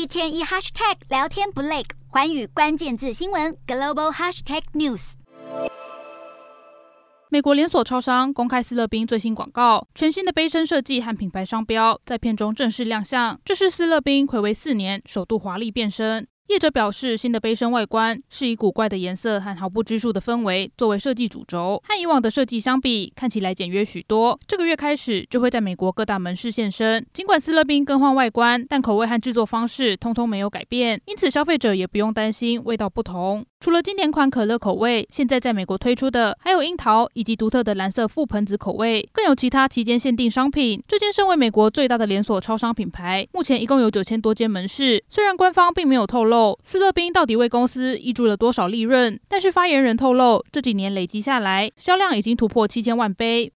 一天一 hashtag 聊天不累，环宇关键字新闻 global hashtag news。美国连锁超商公开斯乐冰最新广告，全新的杯身设计和品牌商标在片中正式亮相。这是斯乐冰暌违四年首度华丽变身。业者表示，新的杯身外观是以古怪的颜色和毫不拘束的氛围作为设计主轴，和以往的设计相比，看起来简约许多。这个月开始就会在美国各大门市现身。尽管斯乐冰更换外观，但口味和制作方式通通没有改变，因此消费者也不用担心味道不同。除了经典款可乐口味，现在在美国推出的还有樱桃以及独特的蓝色覆盆子口味，更有其他期间限定商品。这间身为美国最大的连锁超商品牌，目前一共有九千多间门市。虽然官方并没有透露。斯乐冰到底为公司挹注了多少利润？但是发言人透露，这几年累积下来，销量已经突破七千万杯，